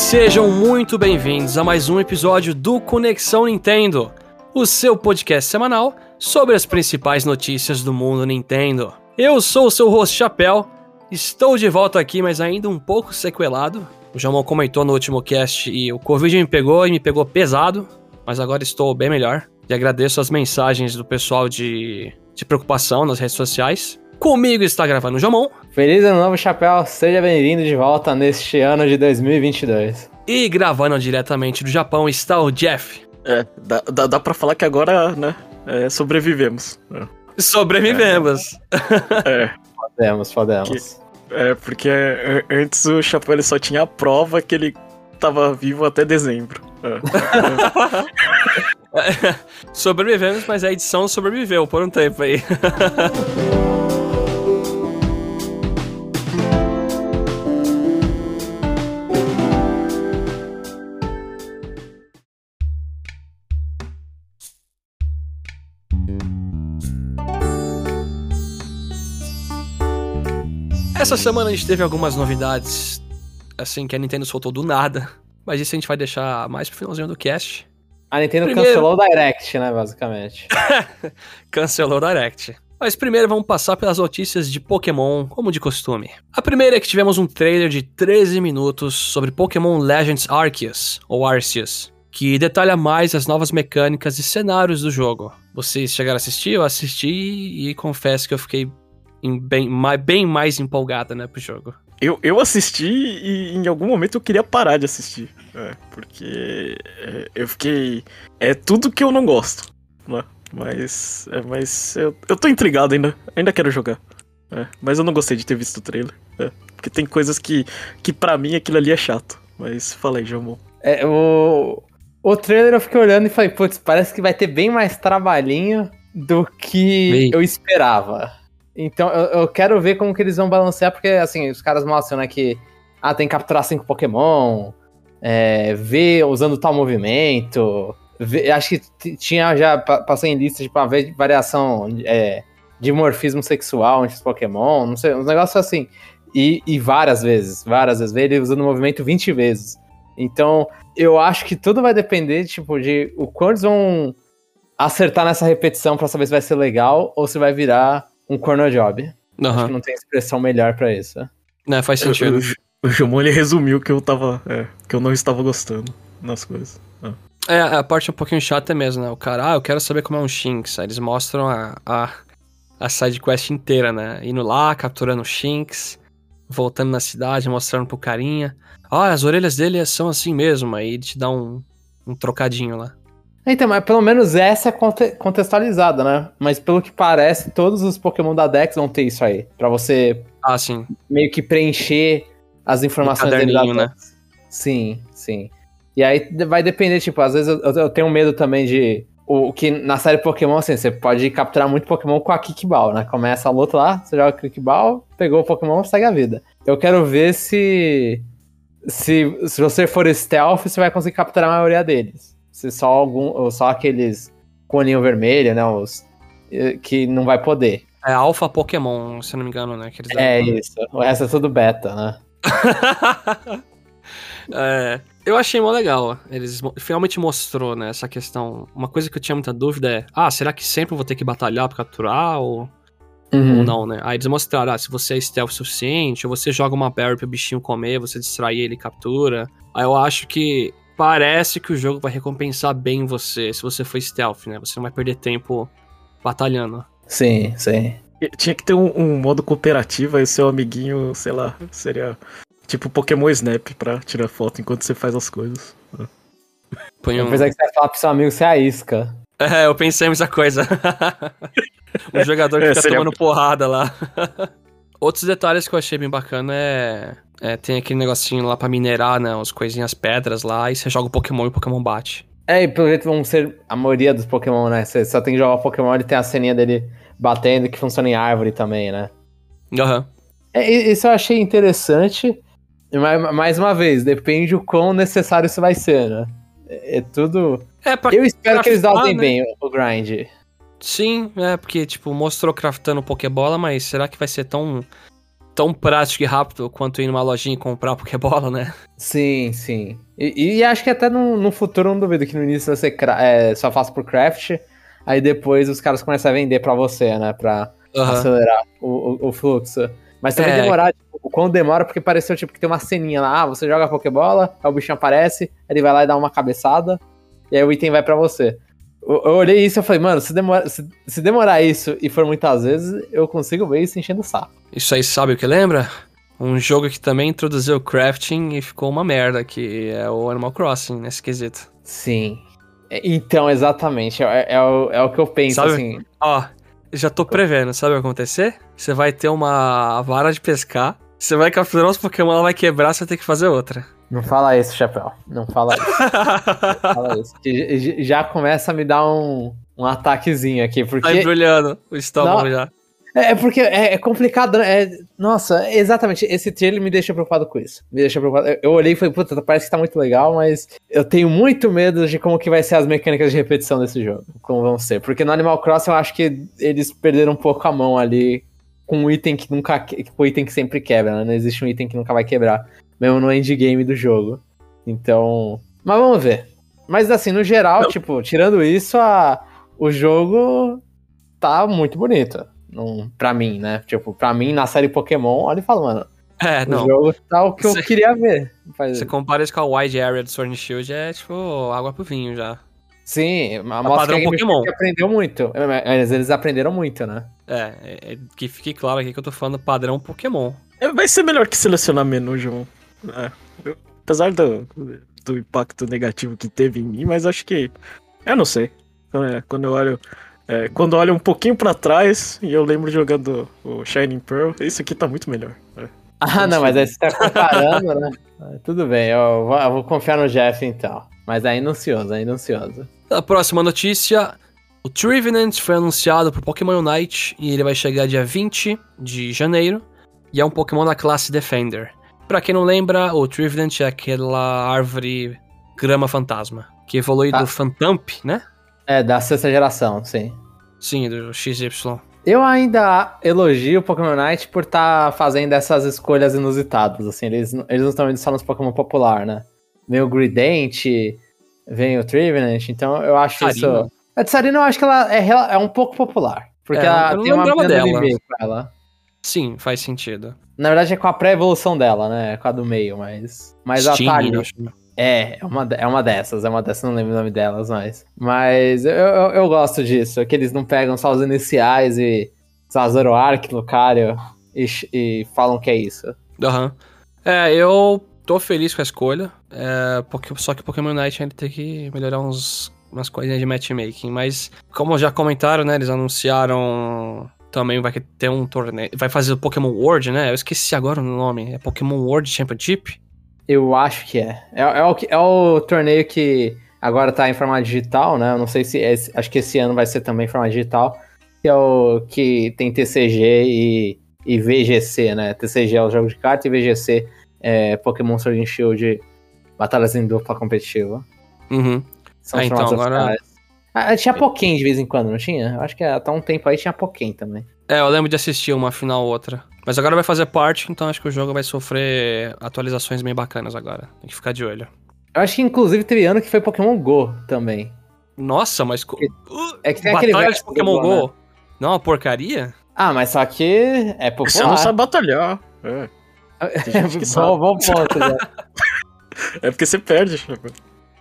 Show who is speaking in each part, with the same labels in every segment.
Speaker 1: Sejam muito bem-vindos a mais um episódio do Conexão Nintendo, o seu podcast semanal sobre as principais notícias do mundo Nintendo. Eu sou o seu host Chapéu, estou de volta aqui, mas ainda um pouco sequelado. O Jamon comentou no último cast e o Covid me pegou e me pegou pesado, mas agora estou bem melhor. E agradeço as mensagens do pessoal de, de preocupação nas redes sociais. Comigo está gravando o Jamon.
Speaker 2: Feliz ano novo, Chapéu. Seja bem-vindo de volta neste ano de 2022.
Speaker 1: E gravando diretamente do Japão está o Jeff.
Speaker 3: É, dá, dá, dá pra falar que agora, né, é, sobrevivemos. É.
Speaker 1: Sobrevivemos.
Speaker 3: É,
Speaker 2: Podemos, podemos.
Speaker 3: é, porque é, antes o Chapéu ele só tinha a prova que ele tava vivo até dezembro. É.
Speaker 1: Sobrevivemos, mas a edição sobreviveu por um tempo aí. Essa semana a gente teve algumas novidades, assim, que a Nintendo soltou do nada. Mas isso a gente vai deixar mais pro finalzinho do cast.
Speaker 2: A Nintendo
Speaker 1: Primeiro-
Speaker 2: cancelou o Direct, né, basicamente.
Speaker 1: Cancelou o Direct. Mas primeiro vamos passar pelas notícias de Pokémon, como de costume. A primeira é que tivemos um trailer de 13 minutos sobre Pokémon Legends Arceus, ou Arceus, que detalha mais as novas mecânicas e cenários do jogo. Vocês chegaram a assistir? Eu assisti e confesso que eu fiquei bem, bem mais empolgada, né, pro jogo.
Speaker 3: Eu, eu assisti e em algum momento eu queria parar de assistir. É, porque é, eu fiquei. É tudo que eu não gosto. Né? Mas. É, mas eu, eu tô intrigado ainda. Ainda quero jogar. É, mas eu não gostei de ter visto o trailer. é, porque tem coisas que, que pra mim aquilo ali é chato. Mas fala aí, Jamon.
Speaker 2: É, o, o trailer eu fiquei olhando e falei, putz, parece que vai ter bem mais trabalhinho do que
Speaker 1: Bem.
Speaker 2: eu esperava. Então eu, eu quero ver como que eles vão balancear, porque assim, os caras mostram, né, que ah, tem que capturar cinco Pokémon, é, ver usando tal movimento. ver- acho que tinha já, pa- passei em lista de pra ver variação é, de morfismo sexual entre os Pokémon, não sei, uns negócios assim. E, e várias vezes, várias vezes, ver ele usando o movimento 20 vezes. Então, eu acho que tudo vai depender, tipo, de o quanto eles vão acertar nessa repetição pra saber se vai ser legal ou se vai virar um corner job. Acho
Speaker 1: Aham,
Speaker 2: que não tem expressão melhor pra isso.
Speaker 1: né, faz
Speaker 3: O,
Speaker 1: sentido.
Speaker 3: o, o Jamon ele resumiu que eu tava. é, que eu não estava gostando nas coisas. É.
Speaker 1: É, a parte um pouquinho chata mesmo, né? O cara, ah, eu quero saber como é um Shinx. Aí eles mostram a, a, a side quest inteira, né? Indo lá, capturando o Shinx, voltando na cidade, mostrando pro carinha. Ah, as orelhas dele são assim mesmo. Aí ele te dá um, um trocadinho lá.
Speaker 2: Então, mas pelo menos essa é conte- contextualizada, né? Mas pelo que parece, todos os Pokémon da Dex vão ter isso aí. Pra você
Speaker 1: Ah, sim.
Speaker 2: meio que preencher as informações dele da
Speaker 1: né?
Speaker 2: Sim, sim. E aí vai depender, tipo, às vezes eu, eu- tenho medo também de. O o que na série Pokémon, assim, você pode capturar muito Pokémon com a Kickball, né? Começa a luta lá, você joga Kickball, pegou o Pokémon, segue a vida. Eu quero ver se. Se, se você for stealth, você vai conseguir capturar a maioria deles. Se só algum. Ou só aqueles coninho vermelho, né? Os. eh, Que não vai poder.
Speaker 1: É Alpha Pokémon, se não me engano, né?
Speaker 2: É isso. O resto é tudo beta, né?
Speaker 1: É, eu achei mó legal. Eles finalmente mostrou, né, essa questão. Uma coisa que eu tinha muita dúvida é: ah, será que sempre vou ter que batalhar pra capturar? Ou,
Speaker 2: Uhum.
Speaker 1: ou não, né? Aí eles mostraram: ah, se você é stealth o suficiente, ou você joga uma berry pro bichinho comer, você distrai ele e captura. Aí eu acho que parece que o jogo vai recompensar bem você se você for stealth, né? Você não vai perder tempo batalhando.
Speaker 2: Sim, sim.
Speaker 3: Tinha que ter um, um modo cooperativo, aí seu amiguinho, sei lá, seria tipo Pokémon Snap pra tirar foto enquanto você faz as coisas.
Speaker 1: Põe um...
Speaker 2: pensei que você ia falar pro seu amigo a isca.
Speaker 1: É, eu pensei nessa coisa. um jogador que
Speaker 3: É,
Speaker 1: fica
Speaker 3: seria-
Speaker 1: tomando porrada lá. Outros detalhes que eu achei bem bacana é, é, Tem aquele negocinho lá pra minerar, né? As coisinhas pedras lá, e você joga o Pokémon e o Pokémon bate.
Speaker 2: É, e pelo jeito vão ser a maioria dos Pokémon, né? Você só tem que jogar o Pokémon, ele tem a ceninha dele batendo que funciona em árvore também, né?
Speaker 1: Aham.
Speaker 2: É, e- isso eu achei interessante. Mas, mais uma vez, depende o quão necessário isso vai ser, né? É, é tudo.
Speaker 1: É, pra
Speaker 2: Eu espero que eles
Speaker 1: craftar,
Speaker 2: usem
Speaker 1: né?
Speaker 2: bem o grind.
Speaker 1: Sim, é, porque, tipo, mostrou craftando Pokébola, mas será que vai ser tão tão prático e rápido quanto ir numa lojinha e comprar Pokébola, né?
Speaker 2: Sim, sim. E, e acho que até no, no, futuro não duvido que no início você é, só faça por craft, aí depois os caras começam a vender pra você, né? Pra uhum. acelerar o, o, o, fluxo. Mas também é. demorar, tipo, quando demora, porque pareceu tipo que tem uma ceninha lá, ah, você joga a Pokébola, aí o bichinho aparece, ele vai lá e dá uma cabeçada, e aí o item vai para você. Eu, olhei isso e falei, mano, se, demora, se, se, demorar isso e for muitas vezes, eu consigo ver isso enchendo o saco.
Speaker 1: Isso aí sabe o que lembra? Um jogo que também introduziu crafting e ficou uma merda, que é o Animal Crossing, nesse quesito.
Speaker 2: Sim. É, então, exatamente, é, é, o, é o que eu penso,
Speaker 1: sabe?
Speaker 2: assim.
Speaker 1: Ó, já tô prevendo, sabe o que vai acontecer? Você vai ter uma vara de pescar, você vai capturar os Pokémon, ela vai quebrar, você vai ter que fazer outra.
Speaker 2: Não fala isso, Chapéu. Não fala isso. Não fala isso. Já começa a me dar um, um ataquezinho aqui, porque...
Speaker 1: Tá embrulhando o estômago Não, já.
Speaker 2: É, é porque é, é complicado, né? É, nossa, exatamente. Esse trailer me deixa preocupado com isso. Me deixa preocupado. Eu, eu olhei e falei, puta, parece que tá muito legal, mas eu tenho muito medo de como que vai ser as mecânicas de repetição desse jogo. Como vão ser. Porque no Animal Crossing eu acho que eles perderam um pouco a mão ali com um item que nunca. Com um item que sempre quebra, né? Não existe um item que nunca vai quebrar. Mesmo no endgame do jogo. Então. Mas vamos ver. Mas assim, no geral, Não. tipo, tirando isso, a, o jogo tá muito bonito num, pra mim, né? Tipo, pra mim, na série Pokémon, olha e fala, mano.
Speaker 1: É, não.
Speaker 2: O jogo tá o que eu queria ver.
Speaker 1: Você compara isso com a Wide Area do Sword and Shield, é tipo água pro vinho já.
Speaker 2: Sim, a é mostra que Pokémon. aprendeu muito. Mas eles aprenderam muito, né?
Speaker 1: É, é, é, que fique claro aqui que eu tô falando padrão Pokémon.
Speaker 3: É, vai ser melhor que selecionar menu, João. É, eu, apesar do, do impacto negativo que teve em mim, mas acho que. Eu não sei. É, quando eu olho é, quando olha um pouquinho para trás e eu lembro jogando o Shining Pearl, isso aqui tá muito melhor. É.
Speaker 2: Ah, não, mas aí você tá comparando, né? Tudo bem, eu vou, eu vou, confiar no Jeff então. Mas ainda ansioso, ainda ansioso.
Speaker 1: A próxima notícia: o Trevenant foi anunciado pro Pokémon Unite e ele vai chegar dia 20 de janeiro. E é um Pokémon da classe Defender. Pra quem não lembra, o Trevenant é aquela árvore grama fantasma que evolui ah. do Phantump, né?
Speaker 2: É, da sexta geração, sim.
Speaker 1: Sim, do XY.
Speaker 2: Eu ainda elogio o Pokémon Night por estar tá fazendo essas escolhas inusitadas, assim, eles, eles não estão indo só nos Pokémon popular, né? Vem o Grident, vem o Trevenant, então eu acho Sarina. isso... A Tsarina eu acho que ela é, é um pouco popular, porque é, ela tem uma
Speaker 1: dela. ela. Sim, faz sentido.
Speaker 2: Na verdade é com a pré-evolução dela, né? Com a do meio, mas... Mas Steam, ali. É, é uma, é uma dessas, é uma dessas, não lembro o nome delas, mas. Mas eu, eu, eu gosto disso, que eles não pegam só os iniciais e. Zoroark, Lucario e, e falam que é isso.
Speaker 1: Aham. Uhum. É, eu tô feliz com a escolha, é, porque, só que Pokémon Night ainda tem que melhorar uns, umas coisinhas de matchmaking, mas como já comentaram, né, eles anunciaram também vai ter um torneio, vai fazer o Pokémon World, né, eu esqueci agora o nome, é Pokémon World Championship,
Speaker 2: eu acho que é. É, é, o, é o torneio que agora tá em formato digital, né? Eu não sei se. É, acho que esse ano vai ser também em formato digital. Que é o que tem TCG e, e VGC, né? TCG é o jogo de carta e VGC é Pokémon Sword and Shield Batalhas em dupla competitiva.
Speaker 1: Uhum. São ah, então agora.
Speaker 2: Ah, tinha Pokémon de vez em quando, não tinha? Eu acho que até um tempo aí tinha Pokémon também.
Speaker 1: É, eu lembro de assistir uma final ou outra. Mas agora vai fazer parte, então acho que o jogo vai sofrer atualizações bem bacanas agora. Tem que ficar de olho.
Speaker 2: Eu acho que inclusive teve ano que foi Pokémon Go também.
Speaker 1: Nossa, mas.
Speaker 2: É que tem Batalha
Speaker 1: aquele de Pokémon Go. Go. Né? Não, é uma porcaria?
Speaker 2: Ah, mas só que é popular.
Speaker 3: Você não sabe batalhar. É.
Speaker 2: é bom, bom ponto, já.
Speaker 3: é porque você perde,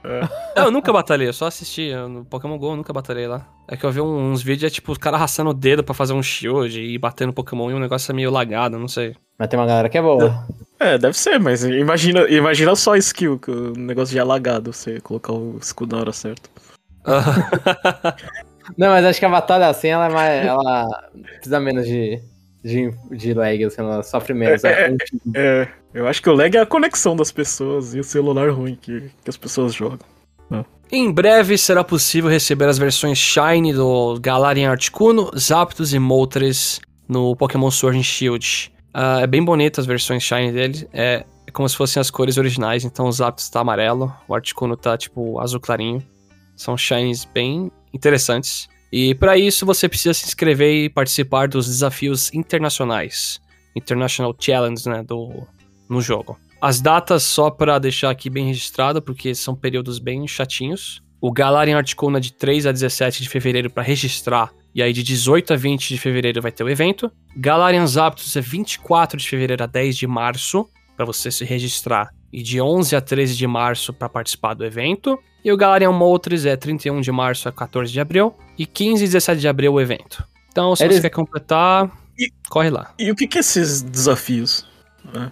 Speaker 1: é. Não, eu nunca batalhei, eu só assisti. No Pokémon GO eu nunca batalhei lá. É que eu vi uns vídeos, é tipo, os caras arrastando o dedo pra fazer um shield e batendo Pokémon e um negócio é meio lagado, não sei.
Speaker 2: Mas tem uma galera que é boa.
Speaker 3: É, deve ser, mas imagina, imagina só skill, que o negócio já é lagado, você colocar o escudo na hora certa.
Speaker 2: não, mas acho que a batalha assim, ela é mais. Ela precisa menos de, de, de lag, assim, ela sofre menos.
Speaker 3: É, é, é, eu acho que o lag é a conexão das pessoas e o celular ruim que, que as pessoas jogam.
Speaker 1: Em breve será possível receber as versões Shine do Galarian Articuno, Zapdos e Moltres no Pokémon Sword and Shield. Uh, é bem bonito as versões Shine dele, é, é, como se fossem as cores originais, então o Zapdos tá amarelo, o Articuno tá tipo azul clarinho. São shines bem interessantes. E para isso você precisa se inscrever e participar dos desafios internacionais. International Challenge, né, do, no jogo. As datas, só para deixar aqui bem registrado, porque são períodos bem chatinhos. O Galarian Articuno é de 3 a 17 de fevereiro para registrar, e aí de 18 a 20 de fevereiro vai ter o evento. Galarian Zapdos é 24 de fevereiro a 10 de março, para você se registrar, e de 11 a 13 de março para participar do evento. E o Galarian Moltres é 31 de março a 14 de abril, e 15 e 17 de abril o evento. Então, se
Speaker 2: Eles-
Speaker 1: você quer completar,
Speaker 3: E-
Speaker 1: corre lá.
Speaker 3: E o que que é esses desafios?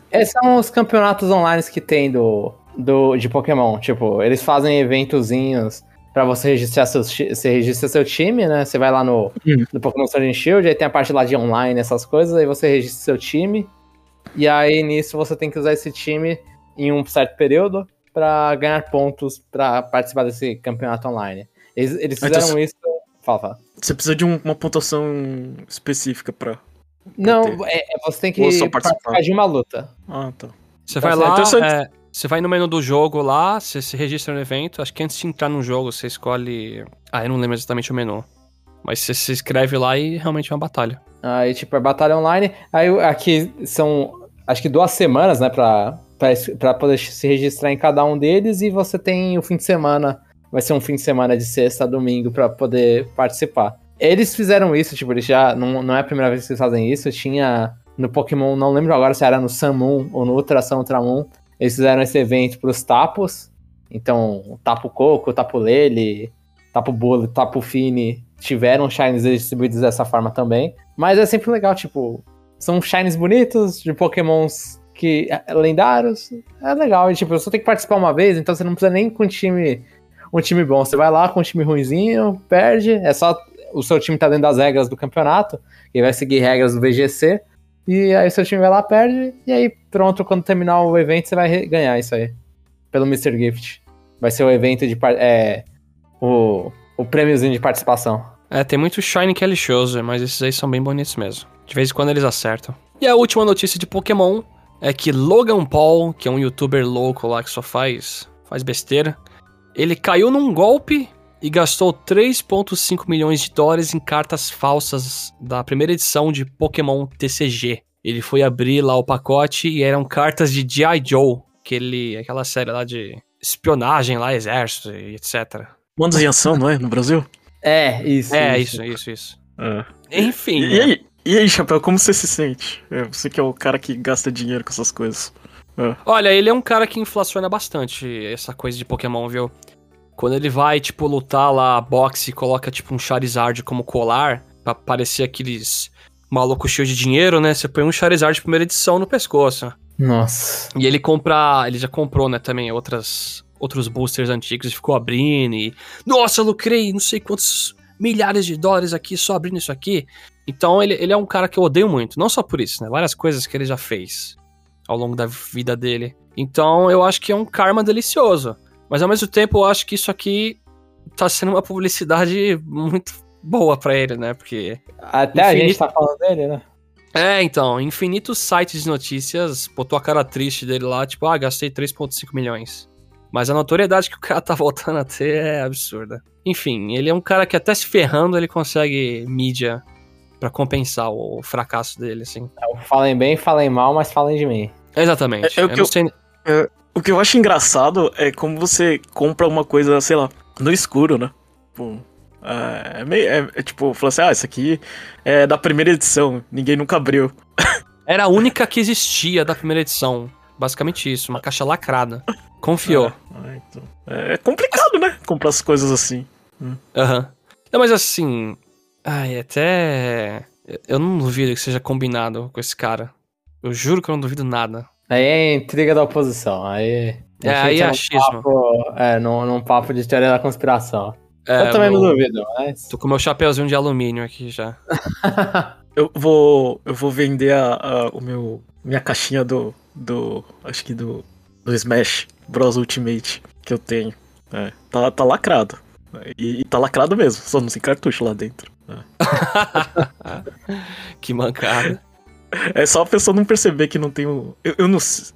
Speaker 2: Esses são os campeonatos online que tem do, do, de Pokémon. Tipo, eles fazem eventozinhos pra você registrar seu, ti- você registra seu time, né? Você vai lá no,
Speaker 3: Hum.
Speaker 2: no Pokémon Sword and Shield, aí tem a parte lá de online, essas coisas, aí você registra seu time. E aí nisso você tem que usar esse time em um certo período pra ganhar pontos pra participar desse campeonato online. Eles, eles
Speaker 3: Ah, então
Speaker 2: fizeram isso. Fala, fala.
Speaker 3: Você precisa de um- uma pontuação específica pra.
Speaker 2: Não,
Speaker 3: ter.
Speaker 2: é, é- você tem que
Speaker 3: participar.
Speaker 2: participar de uma luta.
Speaker 3: Ah, tá.
Speaker 1: Você
Speaker 2: Tá
Speaker 1: vai
Speaker 2: certo.
Speaker 1: lá,
Speaker 3: Interessante.
Speaker 1: é, você vai no menu do jogo lá, você se registra no evento. Acho que antes de entrar no jogo, você escolhe. Ah, eu não lembro exatamente o menu. Mas você se inscreve lá e realmente é uma batalha.
Speaker 2: Aí, tipo, é batalha online. Aí aqui são, acho que duas semanas, né, pra, poder se registrar em cada um deles. E você tem o fim de semana. Vai ser um fim de semana de sexta a domingo pra poder participar. Eles fizeram isso, tipo, eles já. Não, não é a primeira vez que eles fazem isso. Tinha no Pokémon, não lembro agora se era no Moon ou no Ultra Sun Ultra Moon. Eles fizeram esse evento pros tapos. Então, Tapo Coco, Tapo Lele, Tapo Bolo, Tapo Fini tiveram shines distribuídos dessa forma também. Mas é sempre legal, tipo, são shines bonitos de pokémons que é, lendários. É legal, e tipo, você tem que participar uma vez, então você não precisa nem com um time, um time bom. Você vai lá com um time ruinzinho, perde, é só o seu time tá dentro das regras do campeonato, e vai seguir regras do VGC. E aí seu time vai lá, perde, e aí pronto, quando terminar o evento, você vai ganhar isso aí. Pelo Mr. Gift. Vai ser o evento de. É, o, o prêmiozinho de participação.
Speaker 1: É, tem muito Shine é lixoso, mas esses aí são bem bonitos mesmo. De vez em quando eles acertam. E a última notícia de Pokémon é que Logan Paul, que é um youtuber louco lá que só faz, faz besteira, ele caiu num golpe e gastou 3,5 milhões de dólares em cartas falsas da primeira edição de Pokémon TCG. Ele foi abrir lá o pacote e eram cartas de G.I. Joe, aquele, aquela série lá de espionagem lá, exército e etc.
Speaker 3: Mandos em ação, não é? No Brasil?
Speaker 2: É, isso.
Speaker 1: É, isso, isso, isso.
Speaker 3: É.
Speaker 1: Enfim.
Speaker 3: E, e aí, e aí, Chapéu, como você se sente? É, você que é o cara que gasta dinheiro com essas coisas.
Speaker 1: Olha, ele é um cara que inflaciona bastante essa coisa de Pokémon, viu? Quando ele vai, tipo, lutar lá, boxe e coloca, tipo, um Charizard como colar, pra parecer aqueles malucos cheios de dinheiro, né? Você põe um Charizard de primeira edição no pescoço.
Speaker 2: Nossa.
Speaker 1: E ele compra. Ele já comprou, né, também outras, outros boosters antigos e ficou abrindo e. Nossa, eu lucrei não sei quantos milhares de dólares aqui só abrindo isso aqui. Então ele, ele é um cara que eu odeio muito. Não só por isso, né? Várias coisas que ele já fez ao longo da vida dele. Então eu acho que é um karma delicioso. Mas ao mesmo tempo eu acho que isso aqui tá sendo uma publicidade muito boa pra ele, né? Porque
Speaker 2: Até a
Speaker 1: Infinito-
Speaker 2: gente tá falando dele, né?
Speaker 1: é, então, infinitos sites de notícias botou a cara triste dele lá, tipo, ah, gastei 3,5 milhões. Mas a notoriedade que o cara tá voltando a ter é absurda. Enfim, ele é um cara que até se ferrando ele consegue mídia pra compensar o fracasso dele, assim.
Speaker 2: Falem bem, falem mal, mas falem de mim.
Speaker 1: Exatamente.
Speaker 3: É- é o que eu-
Speaker 1: sei.
Speaker 3: O que eu acho engraçado é como você compra uma coisa, sei lá, no escuro, né? Tipo, é, é meio. É, é tipo, falou assim: ah, isso aqui é da primeira edição, ninguém nunca abriu.
Speaker 1: Era a única que existia da primeira edição. Basicamente isso, uma caixa lacrada. Confiou.
Speaker 3: Ah, então. É é complicado, né? Comprar as coisas assim.
Speaker 1: Aham. Não, mas assim. Ai, até. Eu não duvido que seja combinado com esse cara. Eu juro que eu não duvido nada.
Speaker 2: Aí é intriga da oposição. Aí.
Speaker 1: É, aí é
Speaker 2: num
Speaker 1: achismo.
Speaker 2: Papo, é, num, num papo de teoria da conspiração.
Speaker 1: É,
Speaker 2: eu também
Speaker 1: meu-
Speaker 2: não duvido, mas.
Speaker 1: Tô com meu chapeuzinho de alumínio aqui já.
Speaker 3: Eu vou. Eu vou vender a, a- o meu. Minha caixinha do. do. Acho que do. Do Smash Bros Ultimate que eu tenho. É, tá, tá lacrado. E, e tá lacrado mesmo, só não tem cartucho lá dentro.
Speaker 1: que mancada.
Speaker 3: É só a pessoa não perceber que não tem o. Eu, eu não sei.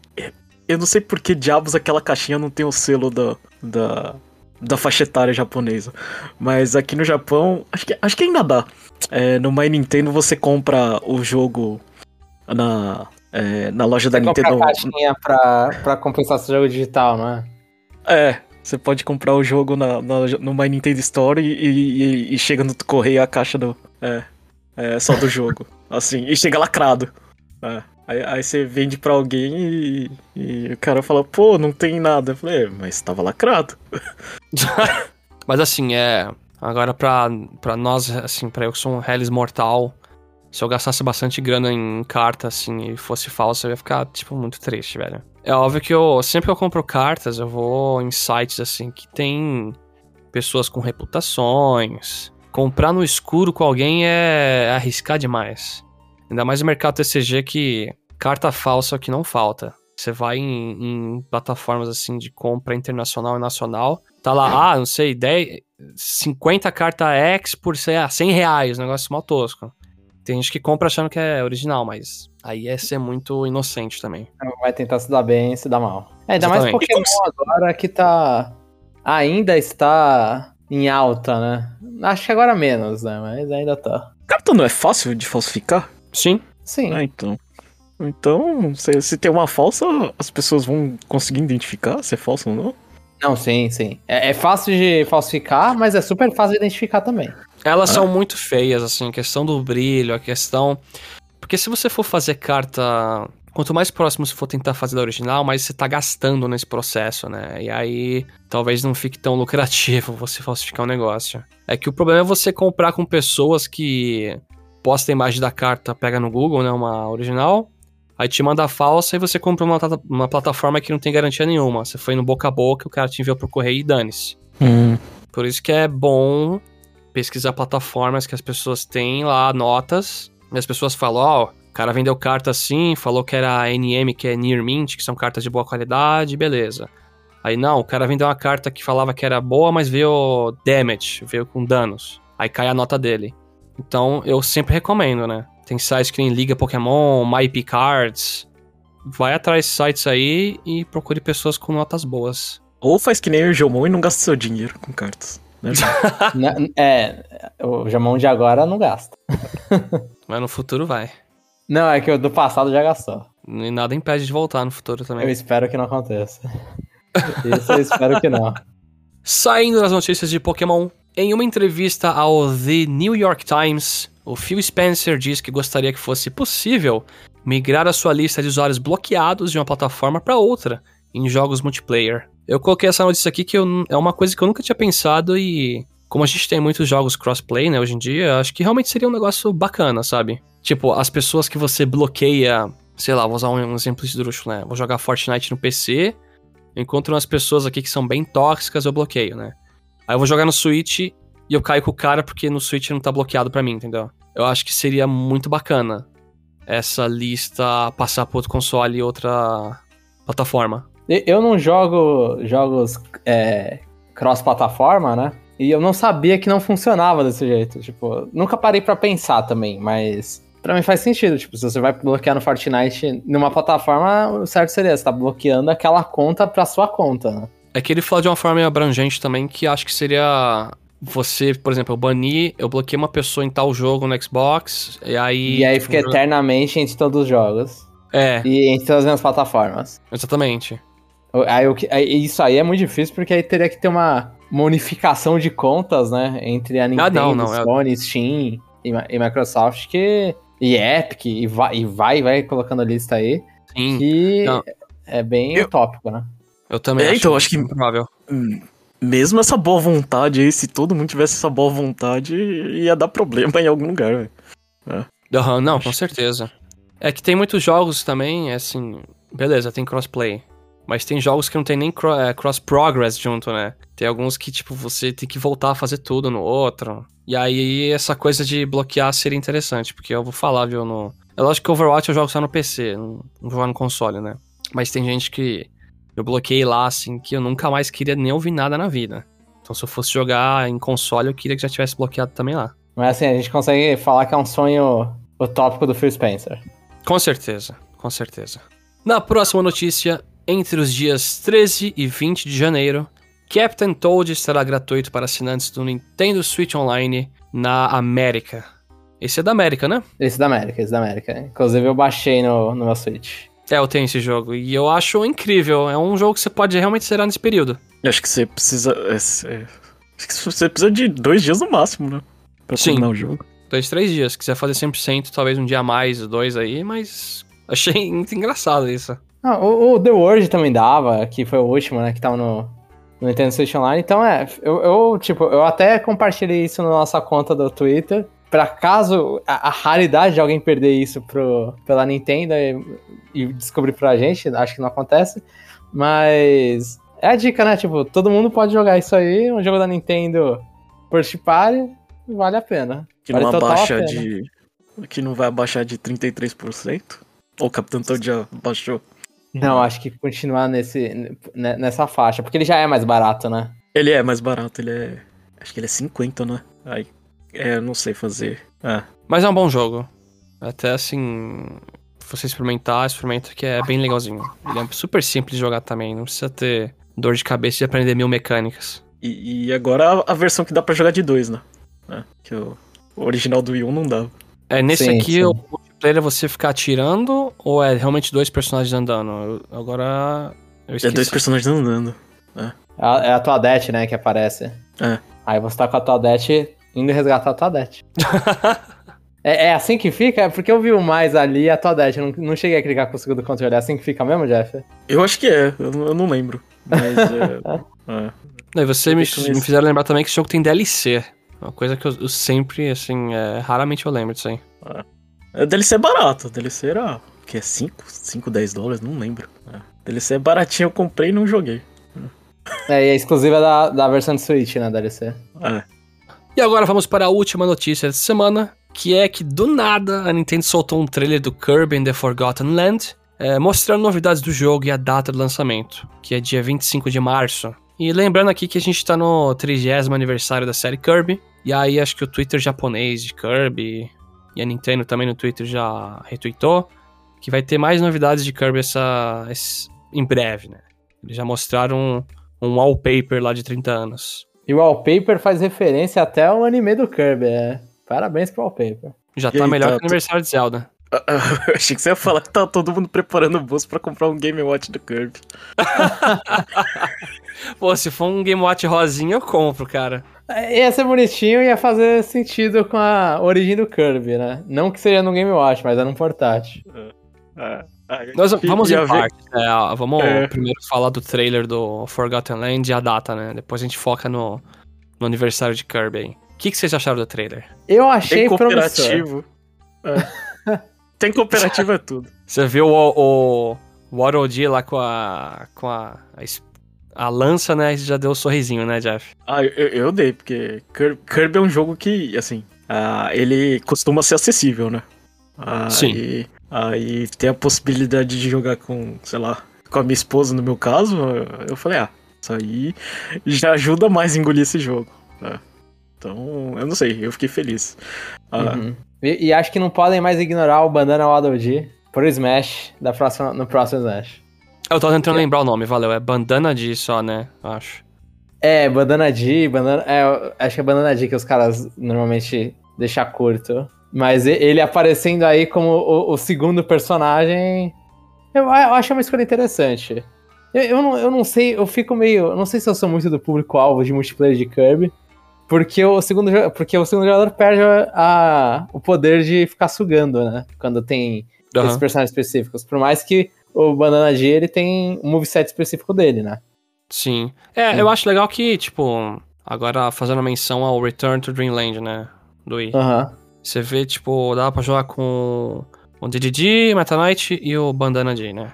Speaker 3: Eu não sei por que diabos aquela caixinha não tem o selo da. da. da faixa etária japonesa. Mas aqui no Japão, acho que, acho que ainda dá. É, no My Nintendo você compra o jogo. na, é, na loja da
Speaker 2: Você compra
Speaker 3: Nintendo.
Speaker 2: a caixinha pra, pra compensar seu jogo digital, não é?
Speaker 3: É, você pode comprar o jogo na, na, no My Nintendo Store e, e, e chega no correio a caixa do. É. É só do jogo. assim, e chega lacrado. É. Aí, aí você vende pra alguém e, e o cara fala, pô, não tem nada. Eu falei, é, mas tava lacrado.
Speaker 1: Mas assim, é. Agora pra, pra nós, assim, pra eu que sou um Hellis mortal, se eu gastasse bastante grana em carta, assim, e fosse falsa, eu ia ficar, tipo, muito triste, velho. É óbvio que eu, sempre que eu compro cartas, eu vou em sites, assim, que tem pessoas com reputações. Comprar no escuro com alguém é arriscar demais. Ainda mais no mercado TCG que carta falsa é que não falta. Você vai em, em plataformas, assim, de compra internacional e nacional, tá lá, ah, não sei, 10, 50 carta X por sei lá, 100 reais, um negócio mal tosco. Tem gente que compra achando que é original, mas aí é ser muito inocente também.
Speaker 2: Vai tentar se dar bem e se dar mal. É, ainda mais
Speaker 1: Exatamente.
Speaker 2: Pokémon agora que tá. Ainda está em alta, né? Acho que agora menos, né? Mas ainda tá.
Speaker 3: Carta não é fácil de falsificar?
Speaker 1: Sim,
Speaker 2: Sim.
Speaker 3: Ah, então. Então, se, se tem uma falsa, as pessoas vão conseguir identificar se é falsa ou não?
Speaker 2: Não, sim, sim. É, é fácil de falsificar, mas é super fácil de identificar também.
Speaker 1: Elas são muito feias, assim, a questão do brilho, a questão. Porque se você for fazer carta. Quanto mais próximo você for tentar fazer da original, mais você tá gastando nesse processo, né? E aí talvez não fique tão lucrativo você falsificar um negócio. É que o problema é você comprar com pessoas que posta a imagem da carta, pega no Google, né? Uma original, aí te manda a falsa e você compra uma, uma plataforma que não tem garantia nenhuma. Você foi no boca a boca, o cara te enviou pro correio e dane-se. Por isso que é bom pesquisar plataformas que as pessoas têm lá notas. E as pessoas falam, ó, o cara vendeu carta assim, falou que era NM, que é Near Mint, que são cartas de boa qualidade, beleza. Aí não, o cara vendeu uma carta que falava que era boa, mas veio damage, veio com danos. Aí cai a nota dele. Então eu sempre recomendo, né? Tem sites que nem Liga Pokémon, MyP Cards. Vai atrás de sites aí e procure pessoas com notas boas.
Speaker 3: Ou faz que nem o Jomon e não gasta seu dinheiro com cartas. Né?
Speaker 2: Na- é, o Jamon de agora não gasta.
Speaker 1: Mas no futuro vai.
Speaker 2: Não, é que o do passado já gastou.
Speaker 1: E nada impede de voltar no futuro também.
Speaker 2: Eu espero que não aconteça. Isso eu espero que não.
Speaker 1: Saindo das notícias de Pokémon, em uma entrevista ao The New York Times, o Phil Spencer diz que gostaria que fosse possível migrar a sua lista de usuários bloqueados de uma plataforma para outra em jogos multiplayer. Eu coloquei essa notícia aqui que eu- é uma coisa que eu nunca tinha pensado e como a gente tem muitos jogos crossplay, né, hoje em dia, acho que realmente seria um negócio bacana, sabe? Tipo, as pessoas que você bloqueia, sei lá, vou usar um, um exemplo esdrúxulo, né? Vou jogar Fortnite no PC, encontro umas pessoas aqui que são bem tóxicas, eu bloqueio, né? Aí eu vou jogar no Switch e eu caio com o cara porque no Switch não tá bloqueado pra mim, entendeu? Eu acho que seria muito bacana essa lista passar pro outro console e outra plataforma.
Speaker 2: Eu não jogo jogos é, cross-plataforma, né? E eu não sabia que não funcionava desse jeito. Tipo, nunca parei pra pensar também, mas pra mim faz sentido. Tipo, se você vai bloquear no Fortnite numa plataforma, o certo seria você tá bloqueando aquela conta pra sua conta, né?
Speaker 1: É que ele fala de uma forma meio abrangente também, que acho que seria você, por exemplo, eu bani, eu bloqueei uma pessoa em tal jogo no Xbox, e aí.
Speaker 2: E aí
Speaker 1: tipo,
Speaker 2: fica eternamente entre todos os jogos.
Speaker 1: É,
Speaker 2: E entre todas as minhas plataformas.
Speaker 1: exatamente.
Speaker 2: Aí, aí isso aí é muito difícil porque aí teria que ter uma, uma unificação de contas, né? Entre a Nintendo,
Speaker 1: Ah, não, não, é-
Speaker 2: Sony, Steam e, e Microsoft que, e Epic e vai, e vai, vai colocando a lista aí.
Speaker 1: Sim.
Speaker 2: Que
Speaker 1: Não.
Speaker 2: é bem
Speaker 3: Eu-
Speaker 2: utópico, né?
Speaker 1: Eu também
Speaker 3: É,
Speaker 1: acho,
Speaker 3: então, acho que-
Speaker 1: provável.
Speaker 3: Hum, Mesmo essa boa vontade aí, se todo mundo tivesse essa boa vontade, ia dar problema em algum lugar, velho.
Speaker 1: Aham, não,
Speaker 3: Acho
Speaker 1: com certeza. É que tem muitos jogos também, é assim, beleza, tem crossplay. Mas tem jogos que não tem nem cro- é, cross progress junto, né? Tem alguns que, tipo, você tem que voltar a fazer tudo no outro. E aí essa coisa de bloquear seria interessante, porque eu vou falar, viu, no. É lógico que Overwatch eu jogo só no PC, não, não jogo no console, né? Mas tem gente que eu bloqueei lá, assim, que eu nunca mais queria nem ouvir nada na vida. Então se eu fosse jogar em console, eu queria que já tivesse bloqueado também lá.
Speaker 2: Mas assim, a gente consegue falar que é um sonho utópico do Phil Spencer.
Speaker 1: Com certeza, com certeza. Na próxima notícia, entre os dias 13 e 20 de janeiro, Captain Toad estará gratuito para assinantes do Nintendo Switch Online na América. Esse é da América, né?
Speaker 2: Esse da América, esse da América. Inclusive eu baixei no, no meu Switch.
Speaker 1: É, eu tenho esse jogo. E eu acho incrível. É um jogo que você pode realmente zerar nesse período.
Speaker 3: Eu acho que você precisa. é, é, acho que você precisa de dois dias no máximo, né? Pra
Speaker 1: Sim.
Speaker 3: terminar o jogo.
Speaker 1: Dois, três dias. Se quiser fazer 100%, talvez um dia a mais, dois aí, mas achei muito engraçado isso.
Speaker 2: Ah, o, o The World também dava, que foi o último, né? Que tava no, no Nintendo Switch Online. Então é, eu, eu, tipo, eu até compartilhei isso na nossa conta do Twitter. Pra caso a, a raridade de alguém perder isso pro, pela Nintendo e, e descobrir pra gente, acho que não acontece. Mas é a dica, né? Tipo, todo mundo pode jogar isso aí, um jogo da Nintendo First Party, vale a pena.
Speaker 3: Que
Speaker 2: Vale
Speaker 3: não abaixa de. Que não vai abaixar de 33%. Ou o Capitão Toad já baixou.
Speaker 2: Não, acho que continuar nesse, ne- nessa faixa, porque ele já é mais barato, né?
Speaker 3: Ele é mais barato, ele é. Acho que ele é 50, né? Aí. É, eu não sei fazer. Ah.
Speaker 1: Mas é um bom jogo. Até assim. Se você experimentar, experimenta que é bem legalzinho. Ele é super simples de jogar também. Não precisa ter dor de cabeça de aprender mil mecânicas.
Speaker 3: E, e agora a, a versão que dá pra jogar de dois, né? É, que o, o original do Wii U não dava.
Speaker 1: É, nesse
Speaker 2: Sim,
Speaker 1: aqui,
Speaker 2: sim.
Speaker 1: o multiplayer é você ficar atirando ou é realmente dois personagens andando? Eu- agora. Eu
Speaker 3: É
Speaker 1: esqueci.
Speaker 3: dois personagens andando.
Speaker 2: É a, é a Toadette, né, que aparece.
Speaker 3: É.
Speaker 2: Aí você tá com a Toadette indo resgatar a Toadette. é, é assim que fica? É porque eu vi o mais ali a Toadette. Eu não, não cheguei a clicar com o segundo controle. É assim que fica mesmo, Jeff?
Speaker 3: Eu acho que é, eu, não- eu não lembro. Mas é. é.
Speaker 1: E você me, me fizeram lembrar também que esse jogo tem DLC. Uma coisa que eu, eu sempre, assim, é, raramente eu lembro disso aí.
Speaker 3: É, DLC é barato. DLC era. O que é 5? 5, 10 dólares? Não lembro. É. DLC é baratinho, eu comprei e não joguei.
Speaker 2: É, e é exclusiva da, da versão de Switch, né, DLC.
Speaker 3: É.
Speaker 1: E agora vamos para a última notícia dessa semana, que é que do nada a Nintendo soltou um trailer do Kirby in the Forgotten Land, é, mostrando novidades do jogo e a data do lançamento, que é dia 25 de março. E lembrando aqui que a gente tá no 30 aniversário da série Kirby, e aí acho que o Twitter japonês de Kirby e a Nintendo também no Twitter já retweetou, que vai ter mais novidades de Kirby essa, esse- em breve, né? Eles já mostraram um, um wallpaper lá de 30 anos.
Speaker 2: E o wallpaper faz referência até ao anime do Kirby, é. Parabéns pro wallpaper.
Speaker 1: Já
Speaker 3: E
Speaker 1: tá
Speaker 3: aí,
Speaker 1: melhor
Speaker 3: tá-
Speaker 1: que o aniversário de Zelda.
Speaker 3: Ah, ah, Eu achei que você ia falar que tá todo mundo preparando o bolso pra comprar um Game Watch do Kirby.
Speaker 1: Pô, se for um Game Watch rosinha, eu compro, cara.
Speaker 2: É, Ia ser bonitinho e ia fazer sentido com a origem do Kirby, né? Não que seja no Game Watch, mas é num portátil.
Speaker 3: Ah, eu
Speaker 1: Nós vamos em
Speaker 3: ver-
Speaker 1: parte. né? Ah, vamos
Speaker 3: É.
Speaker 1: primeiro falar do trailer do Forgotten Land e a data, né? Depois a gente foca no, no aniversário de Kirby aí. O que, que vocês acharam do trailer?
Speaker 2: Eu achei
Speaker 3: Tem cooperativo. É. Tem cooperativo é tudo.
Speaker 1: Você viu o, o, o Waddle Dee lá com a. com a. a, a lança, né? Já deu um sorrisinho, né, Jeff?
Speaker 3: Ah, eu, eu dei, porque Kir- Kirby é um jogo que, assim, ah, ele costuma ser acessível, né? Ah,
Speaker 1: Sim.
Speaker 3: E, aí tem a possibilidade de jogar com, sei lá, com a minha esposa, no meu caso, eu- falei, ah, isso aí já ajuda mais a engolir esse jogo. né? Então, eu não sei, eu fiquei feliz. Ah,
Speaker 2: Uhum. E, e acho que não podem mais ignorar o Bandana Waddle Dee pro Smash da próxima, no próximo Smash.
Speaker 1: Eu tô tentando lembrar o nome, valeu. É Bandana D só, né? Acho.
Speaker 2: É, Bandana D, Bandana... É, acho que é Bandana D que os caras normalmente deixam curto. Mas ele aparecendo aí como o, o segundo personagem, eu, eu acho uma escolha interessante. Eu, eu, não, eu não sei, eu fico meio... Eu não sei se eu sou muito do público-alvo de multiplayer de Kirby, porque o segundo, porque o segundo jogador perde a, o poder de ficar sugando, né? Quando tem
Speaker 1: Aham.
Speaker 2: esses personagens específicos. Por mais que o Banana G, ele tem um moveset específico dele, né?
Speaker 1: Sim. É, eu acho legal que, tipo, agora fazendo menção ao Return to Dreamland, né? Do Wii.
Speaker 2: Aham.
Speaker 1: Você vê, tipo, dá pra jogar com o DDD, Meta Knight e o Bandana D, né?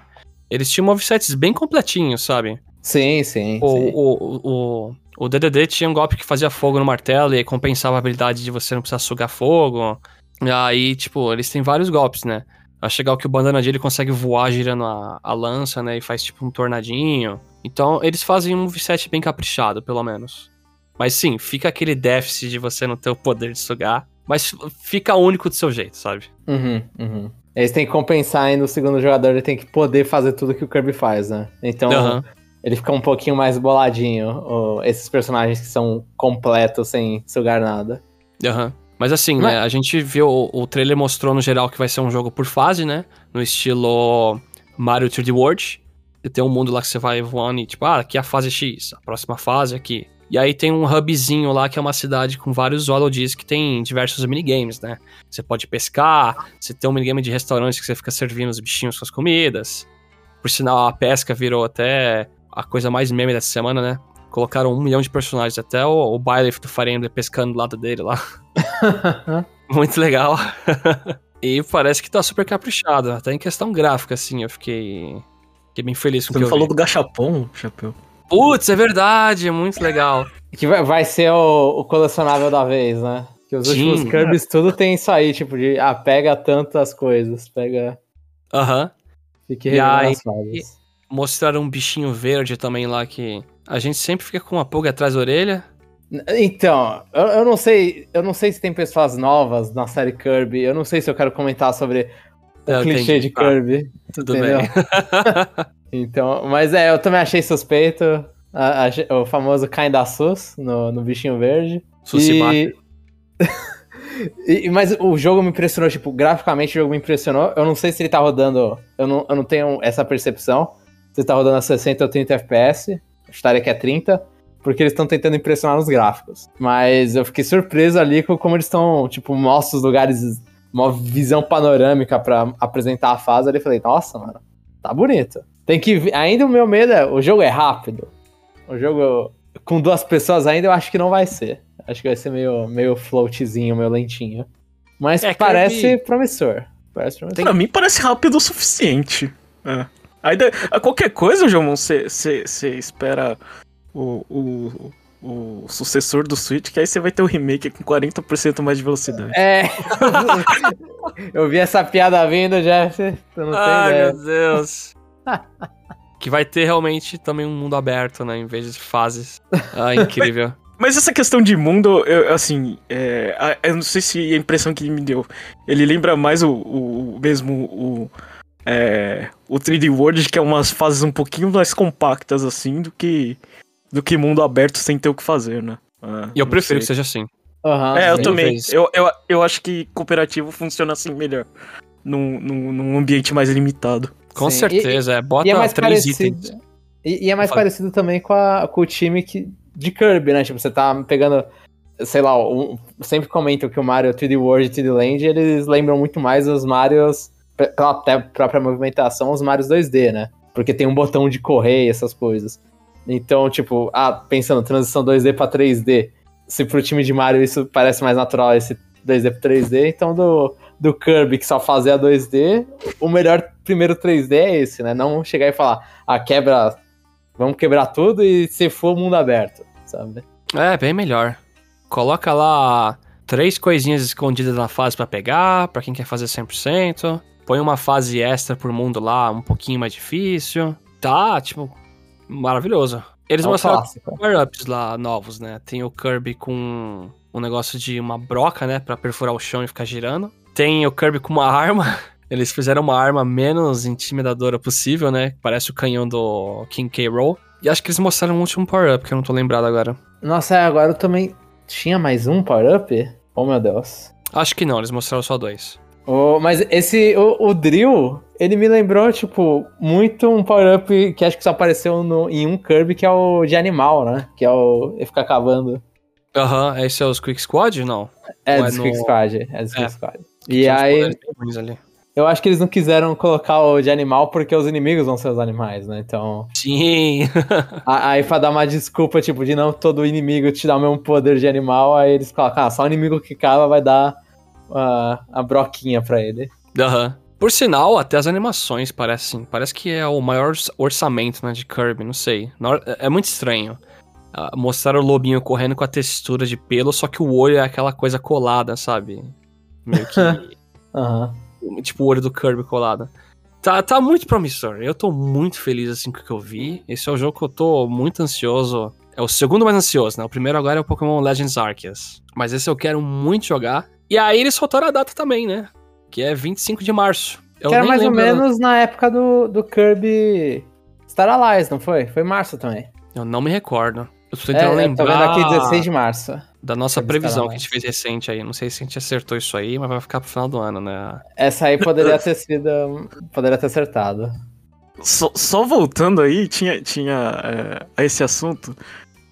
Speaker 1: Eles tinham movesets bem completinhos, sabe?
Speaker 2: Sim, sim.
Speaker 1: O,
Speaker 2: sim.
Speaker 1: o, o, o DDD tinha um golpe que fazia fogo no martelo e compensava a habilidade de você não precisar sugar fogo. E aí, tipo, eles têm vários golpes, né? Acho legal que o Bandana D ele consegue voar girando a, a lança, né? E faz tipo um tornadinho. Então, eles fazem um moveset bem caprichado, pelo menos. Mas sim, fica aquele déficit de você não ter o poder de sugar. Mas fica único do seu jeito, sabe?
Speaker 2: Uhum, uhum. Eles têm que compensar ainda o segundo jogador, ele tem que poder fazer tudo que o Kirby faz, né? Então,
Speaker 1: Aham.
Speaker 2: ele fica um pouquinho mais boladinho, esses personagens que são completos sem sugar nada.
Speaker 1: Aham. Mas assim,
Speaker 2: Mas-
Speaker 1: né? A gente viu, o, o trailer mostrou no geral que vai ser um jogo por fase, né? No estilo Mario 3D World. Você tem um mundo lá que você vai voando e tipo, ah, aqui é a fase X, a próxima fase é aqui. E aí tem um hubzinho lá que é uma cidade com vários holodies que tem diversos minigames, né? Você pode pescar, você tem um minigame de restaurante que você fica servindo os bichinhos com as comidas. Por sinal, a pesca virou até a coisa mais meme dessa semana, né? Colocaram um milhão de personagens, até o, o Byleth do Fire Emblem pescando do lado dele lá. Muito legal. e parece que tá super caprichado, até em questão gráfica, assim, eu fiquei, fiquei bem feliz com o
Speaker 3: Você
Speaker 1: que
Speaker 3: não
Speaker 1: eu
Speaker 3: falou
Speaker 1: vi.
Speaker 3: do Gachapon, Chapéu?
Speaker 1: Putz, é verdade, é muito legal.
Speaker 2: Que vai, vai ser o, o colecionável da vez, né? Que os
Speaker 1: Sim.
Speaker 2: últimos Kirby's tudo tem isso aí, tipo, de ah, pega tantas coisas, pega.
Speaker 1: Aham.
Speaker 2: Fique
Speaker 1: E aí-. Mostraram um bichinho verde também lá que a gente sempre fica com uma pulga atrás da orelha.
Speaker 2: Então, eu, eu não sei. Eu não sei se tem pessoas novas na série Kirby. Eu não sei se eu quero comentar sobre o
Speaker 1: Eu
Speaker 2: clichê
Speaker 1: entendi,
Speaker 2: de
Speaker 1: tá.
Speaker 2: Kirby.
Speaker 1: Tudo
Speaker 2: Entendeu?
Speaker 1: bem.
Speaker 2: Então, mas é, eu também achei suspeito a- a- o famoso Kinda Sus no, no bichinho verde.
Speaker 1: Susibata.
Speaker 2: E... e- Mas o jogo me impressionou, tipo, graficamente o jogo me impressionou. Eu não sei se ele tá rodando. Eu não, eu não tenho essa percepção. Se ele tá rodando a 60 ou 30 FPS. Estaria que é 30. Porque eles estão tentando impressionar nos gráficos. Mas eu fiquei surpreso ali com como eles estão, tipo, mostram os lugares, uma visão panorâmica pra apresentar a fase. Ali eu falei, nossa, mano, tá bonito. Tem que. ver- Ainda o meu medo é. O jogo é rápido. O jogo com duas pessoas ainda eu acho que não vai ser. Acho que vai ser meio, meio floatzinho, meio lentinho. Mas
Speaker 1: É,
Speaker 2: parece
Speaker 1: Kirby-
Speaker 2: promissor. Parece promissor.
Speaker 3: Pra mim parece rápido o suficiente. É. Aí da- a qualquer coisa, João, você espera o, o, o sucessor do Switch, que aí você vai ter o remake com 40% mais de velocidade.
Speaker 2: É. eu vi essa piada vindo, Jeff. Tu não tem
Speaker 1: Ai,
Speaker 2: ideia.
Speaker 1: meu Deus. que vai ter realmente também um mundo aberto, né? Em vez de fases. Ah, incrível.
Speaker 3: Mas essa questão de mundo, eu, assim, é, eu não sei se a impressão que me deu. Ele lembra mais o, o- o mesmo o, é, o 3D World, que é umas fases um pouquinho mais compactas, assim, do que, do que mundo aberto sem ter o que fazer, né? Ah,
Speaker 1: E eu prefiro que
Speaker 3: sei.
Speaker 1: seja assim.
Speaker 2: Aham,
Speaker 3: É, eu também. Eu, eu, eu acho que cooperativo funciona assim melhor. Num, num, num ambiente mais limitado.
Speaker 1: Com
Speaker 2: Sim.
Speaker 1: certeza, é. Bota
Speaker 2: E é mais
Speaker 1: três
Speaker 2: parecido.
Speaker 1: itens.
Speaker 2: E, e é mais
Speaker 1: Fala.
Speaker 2: parecido também com, a, com o time que, de Kirby, né? Tipo, você tá pegando, sei lá, um- sempre comentam que o Mario 3D World e 3D Land, eles lembram muito mais os Marios, pe- pela até própria movimentação, os Marios 2D, né? Porque tem um botão de correr e essas coisas. Então, tipo, ah, pensando, transição 2D pra 3D. Se pro time de Mario isso parece mais natural, esse 2D pro 3D, então do, do Kirby que só fazia 2D, o melhor primeiro 3D é esse, né? Não chegar e falar, ah, quebra, vamos quebrar tudo e se for mundo aberto, sabe?
Speaker 1: É, bem melhor. Coloca lá três coisinhas escondidas na fase pra pegar, pra quem quer fazer 100%. Põe uma fase extra por mundo lá, um pouquinho mais difícil. Tá, tipo, maravilhoso. Eles
Speaker 2: É
Speaker 1: mostraram power-ups lá novos, né? Tem o Kirby com um negócio de uma broca, né? Pra perfurar o chão e ficar girando. Tem o Kirby com uma arma. Eles fizeram uma arma menos intimidadora possível, né? Parece o canhão do King K. Rool. E acho que eles mostraram um último power-up, que eu não tô lembrado agora.
Speaker 2: Nossa, é, agora eu também tinha mais um power-up? Oh, meu Deus.
Speaker 1: Acho que não, eles mostraram só dois.
Speaker 2: Oh, mas esse, o, o Drill, ele me lembrou, tipo, muito um power-up que acho que só apareceu no, em um Kirby, que é o de animal, né? Que é o. Ele fica cavando.
Speaker 1: Aham, esse é os Quick Squad? Não.
Speaker 2: É,
Speaker 1: Ou é
Speaker 2: do Quick
Speaker 1: no-
Speaker 2: Squad. É do Quick
Speaker 1: É.
Speaker 2: Squad.
Speaker 1: Que
Speaker 2: E aí, eu acho que eles não quiseram colocar o de animal porque os inimigos vão ser os animais, né? Então.
Speaker 1: Sim.
Speaker 2: Aí pra dar uma desculpa, tipo, de não todo inimigo te dar o mesmo poder de animal, aí eles colocam, ah, só o inimigo que cava vai dar a, a broquinha pra ele.
Speaker 1: Aham. Por sinal, até as animações parecem. Parece que é o maior orçamento, né, de Kirby, não sei. Hora- É muito estranho. Ah, mostraram o lobinho correndo com a textura de pelo, só que o olho é aquela coisa colada, sabe? Meio que.
Speaker 2: Aham.
Speaker 1: tipo o olho do Kirby colado. Tá, tá muito promissor. Eu tô muito feliz assim com o que eu vi. Esse é o jogo que eu tô muito ansioso. É o segundo mais ansioso, né? O primeiro agora é o Pokémon Legends Arceus. Mas esse eu quero muito jogar. E aí eles soltaram a data também, né? Que é 25 de março. Eu
Speaker 2: que era
Speaker 1: nem
Speaker 2: mais ou menos na época do, do Kirby Star Allies, não foi? Foi março também.
Speaker 1: Eu não me recordo. Eu tô
Speaker 2: É,
Speaker 1: tentando
Speaker 2: eu tô
Speaker 1: lembrar.
Speaker 2: vendo aqui 16 de março.
Speaker 1: Da nossa
Speaker 2: Pra
Speaker 1: previsão que a gente fez recente aí. Não sei se a gente acertou isso aí, mas vai ficar pro final do ano, né?
Speaker 2: Essa aí poderia ter sido. Poderia ter acertado.
Speaker 3: Só, só voltando aí, tinha, tinha é, a esse assunto.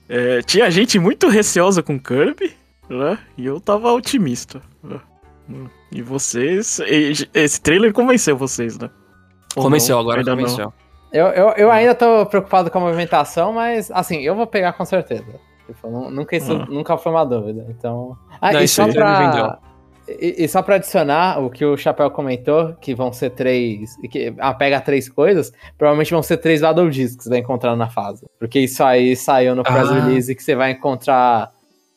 Speaker 3: é, tinha gente muito receosa com Kirby, né? E eu tava otimista. né? E vocês. e- Esse trailer convenceu vocês, né? Ou
Speaker 1: Convenceu
Speaker 3: não?
Speaker 1: agora,
Speaker 3: Ainda não.
Speaker 1: convenceu.
Speaker 2: Eu, eu, eu ainda tô preocupado com a movimentação, mas assim, eu vou pegar com certeza. Tipo, nu- nunca, isso,
Speaker 3: Ah.
Speaker 2: nunca foi uma dúvida. Então. Ah,
Speaker 1: Não,
Speaker 2: e,
Speaker 1: isso
Speaker 2: só
Speaker 1: aí já me vendeu.
Speaker 2: pra, e, e só pra adicionar o que o Chapéu comentou, que vão ser três. Que ah, pega três coisas, provavelmente vão ser três Battle Discs que você vai encontrar na fase. Porque isso aí saiu no press
Speaker 1: Ah.
Speaker 2: release que você vai encontrar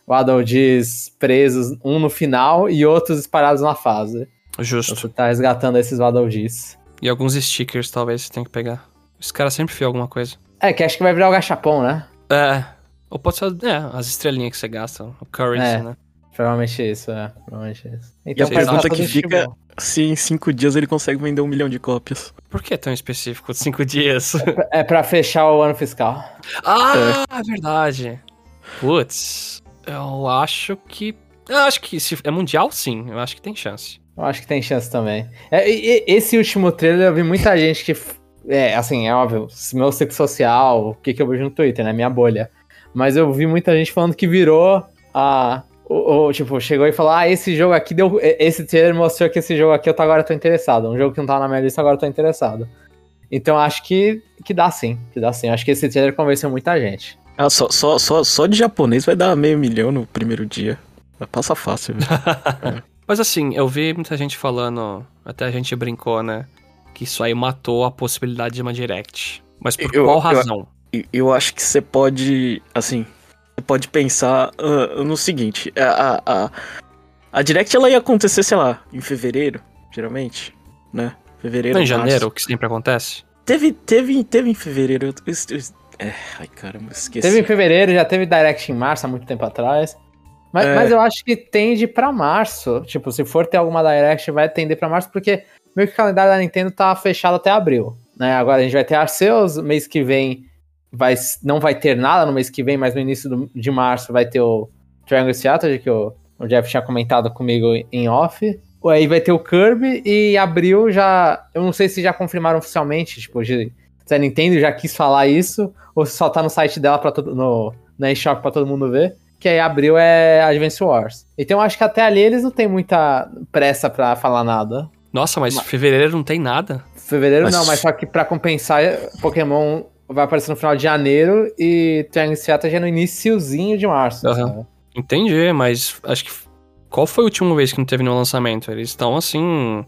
Speaker 2: Waddle Diz presos, um no final e outros espalhados na fase.
Speaker 1: Justo.
Speaker 2: Você tá resgatando esses Waddle Diz.
Speaker 1: E alguns stickers talvez você tenha que pegar. Os caras sempre fiam alguma coisa.
Speaker 2: É, que acho que vai virar o gachapon, né?
Speaker 1: É. Ou pode ser é, as estrelinhas que você gasta, o currency,
Speaker 2: É.
Speaker 1: né?
Speaker 2: Provavelmente isso, é. Provavelmente isso.
Speaker 3: E a
Speaker 2: Então,
Speaker 1: Vocês
Speaker 3: pergunta
Speaker 1: acham
Speaker 3: que fica se em cinco dias ele consegue vender um milhão de cópias.
Speaker 1: Por que tão específico? Cinco dias.
Speaker 2: É pra fechar o ano fiscal.
Speaker 1: ah, é verdade. Putz, eu acho que. Eu acho que se é mundial, sim. Eu acho que tem chance.
Speaker 2: Eu acho que tem chance também. É, e- esse último trailer eu vi muita gente que. É, assim, é óbvio, meu ciclo social, o que, que eu vejo no Twitter, né? Minha bolha. Mas eu vi muita gente falando que virou a. O, o- tipo, chegou e falou: Ah, esse jogo aqui deu. Esse trailer mostrou que esse jogo aqui eu tô, agora tô interessado. Um jogo que não tava na minha lista, agora eu tô interessado. Então acho que, que dá sim. Que dá sim. Acho que esse trailer convenceu muita gente.
Speaker 3: Ah, só, só, só, só de japonês vai dar meio milhão no primeiro dia. Vai passar fácil, velho.
Speaker 1: Mas assim, eu vi muita gente falando, até a gente brincou, né? Que isso aí matou a possibilidade de uma direct. Mas por
Speaker 3: Eu-
Speaker 1: qual
Speaker 3: eu-
Speaker 1: razão?
Speaker 3: E eu acho que você pode, assim, você pode pensar ah, no seguinte, a, a, a, Direct ela ia acontecer, sei lá, em fevereiro, geralmente, né? Fevereiro,
Speaker 1: Não, em
Speaker 3: março.
Speaker 1: janeiro, o que sempre acontece?
Speaker 3: Teve, teve, teve em fevereiro, eu, eu- eu- é, ai caramba, esqueci.
Speaker 2: Teve em fevereiro, já teve Direct em março, há muito tempo atrás. Mas,
Speaker 3: É.
Speaker 2: mas eu acho que tende pra março. Tipo, se for ter alguma Direct, vai tender pra março, porque meio que o calendário da Nintendo tá fechado até abril. Né? Agora a gente vai ter Arceus, mês que vem vai, não vai ter nada no mês que vem, mas no início do- de março vai ter o Triangle Strategy, que o, o Jeff tinha comentado comigo em off. Aí vai ter o Kirby e abril já. Eu não sei se já confirmaram oficialmente, tipo, de- se a Nintendo já quis falar isso, ou se só tá no site dela pra todo, no, na eShop pra todo mundo ver. Que aí abril é Advance Wars. Então eu acho que até ali eles não tem muita pressa pra falar nada.
Speaker 1: Nossa, mas
Speaker 2: Mas-
Speaker 1: fevereiro não tem nada.
Speaker 2: Fevereiro
Speaker 3: Mas-
Speaker 2: não, mas só que pra compensar, Pokémon vai aparecer no final de janeiro e Triangle Strategy é no iniciozinho de março. Sabe?
Speaker 1: Entendi, mas acho que. Qual foi a última vez que não teve nenhum lançamento? Eles estão assim.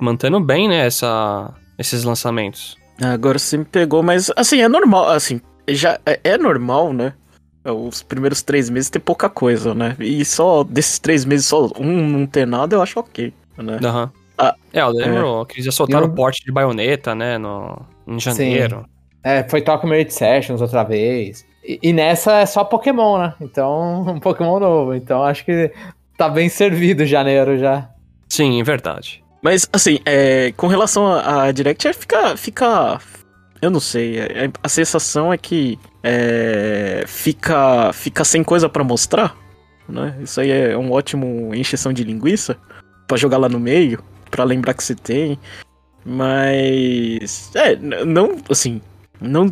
Speaker 1: mantendo bem, né, essa, esses lançamentos.
Speaker 3: Agora você me pegou, mas assim, é normal, assim, já é, é normal, né? Os primeiros três meses ter pouca coisa, né? E só desses três meses, só um não ter nada, eu acho ok, né?
Speaker 1: Aham.
Speaker 3: Ah,
Speaker 1: é, eu lembro que eles já soltaram
Speaker 2: Eu-
Speaker 1: o porte de baioneta, né, no, em janeiro.
Speaker 2: É, foi Tokyo Merit Sessions outra vez. E, e nessa é só Pokémon, né? Então, um Pokémon novo. Então acho que tá bem servido janeiro já.
Speaker 1: Sim, é verdade.
Speaker 3: Mas, assim, é, com relação à Direct, é, fica, fica. Eu não sei. é- a sensação é que é, fica, fica sem coisa pra mostrar. Né? Isso aí é um ótimo encheção de linguiça pra jogar lá no meio, pra lembrar que você tem. Mas. É, não, assim. Não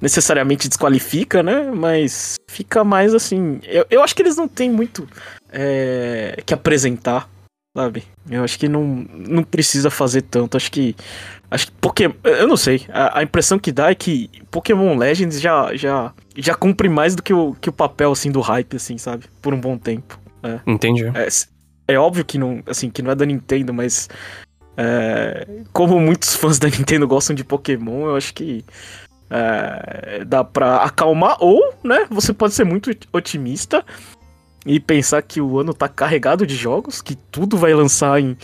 Speaker 3: necessariamente desqualifica, né? Mas fica mais assim. Eu, eu acho que eles não têm muito é, que apresentar sabe? Eu acho que não, não precisa fazer tanto. Acho que. Acho que Pokémon. Eu não sei. A, a impressão que dá é que Pokémon Legends já, já, já cumpre mais do que o, que o papel, assim, do hype, assim, sabe? Por um bom tempo.
Speaker 1: Entendi.
Speaker 3: É, é óbvio que não, assim, que não é da Nintendo, mas. é, como muitos fãs da Nintendo gostam de Pokémon, eu acho que. é, dá pra acalmar, ou, né? Você pode ser muito otimista e pensar que o ano tá carregado de jogos, que tudo vai lançar em,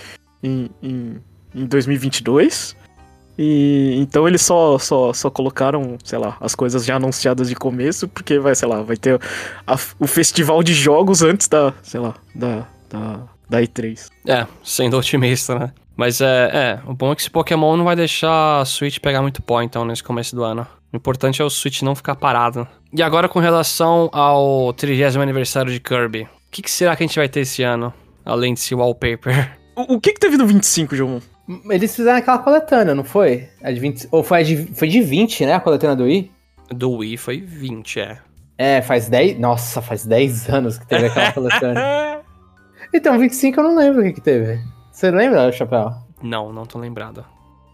Speaker 3: em, em, em 2022. E então eles só, só, só colocaram, sei lá, as coisas já anunciadas de começo, porque vai, sei lá, vai ter a- o festival de jogos antes da, sei lá, da, da, da E3.
Speaker 1: É, sendo otimista, né? Mas é, é, o bom é que esse Pokémon não vai deixar a Switch pegar muito pó, então, nesse começo do ano. O importante é o Switch não ficar parado. E agora com relação ao 30 aniversário de Kirby. O que, que será que a gente vai ter esse ano? Além desse wallpaper.
Speaker 3: O, o que que teve no 25, João?
Speaker 2: Eles fizeram aquela coletânea, não foi? A de 20, ou foi, a de, foi de 20, né? A coletânea do Wii?
Speaker 1: Do Wii foi 20, é.
Speaker 2: É, faz 10. Nossa, faz 10 anos que teve aquela coletânea. Então, 25 eu não lembro o que, que teve. Você lembra, Chapéu?
Speaker 1: Não, não tô lembrado.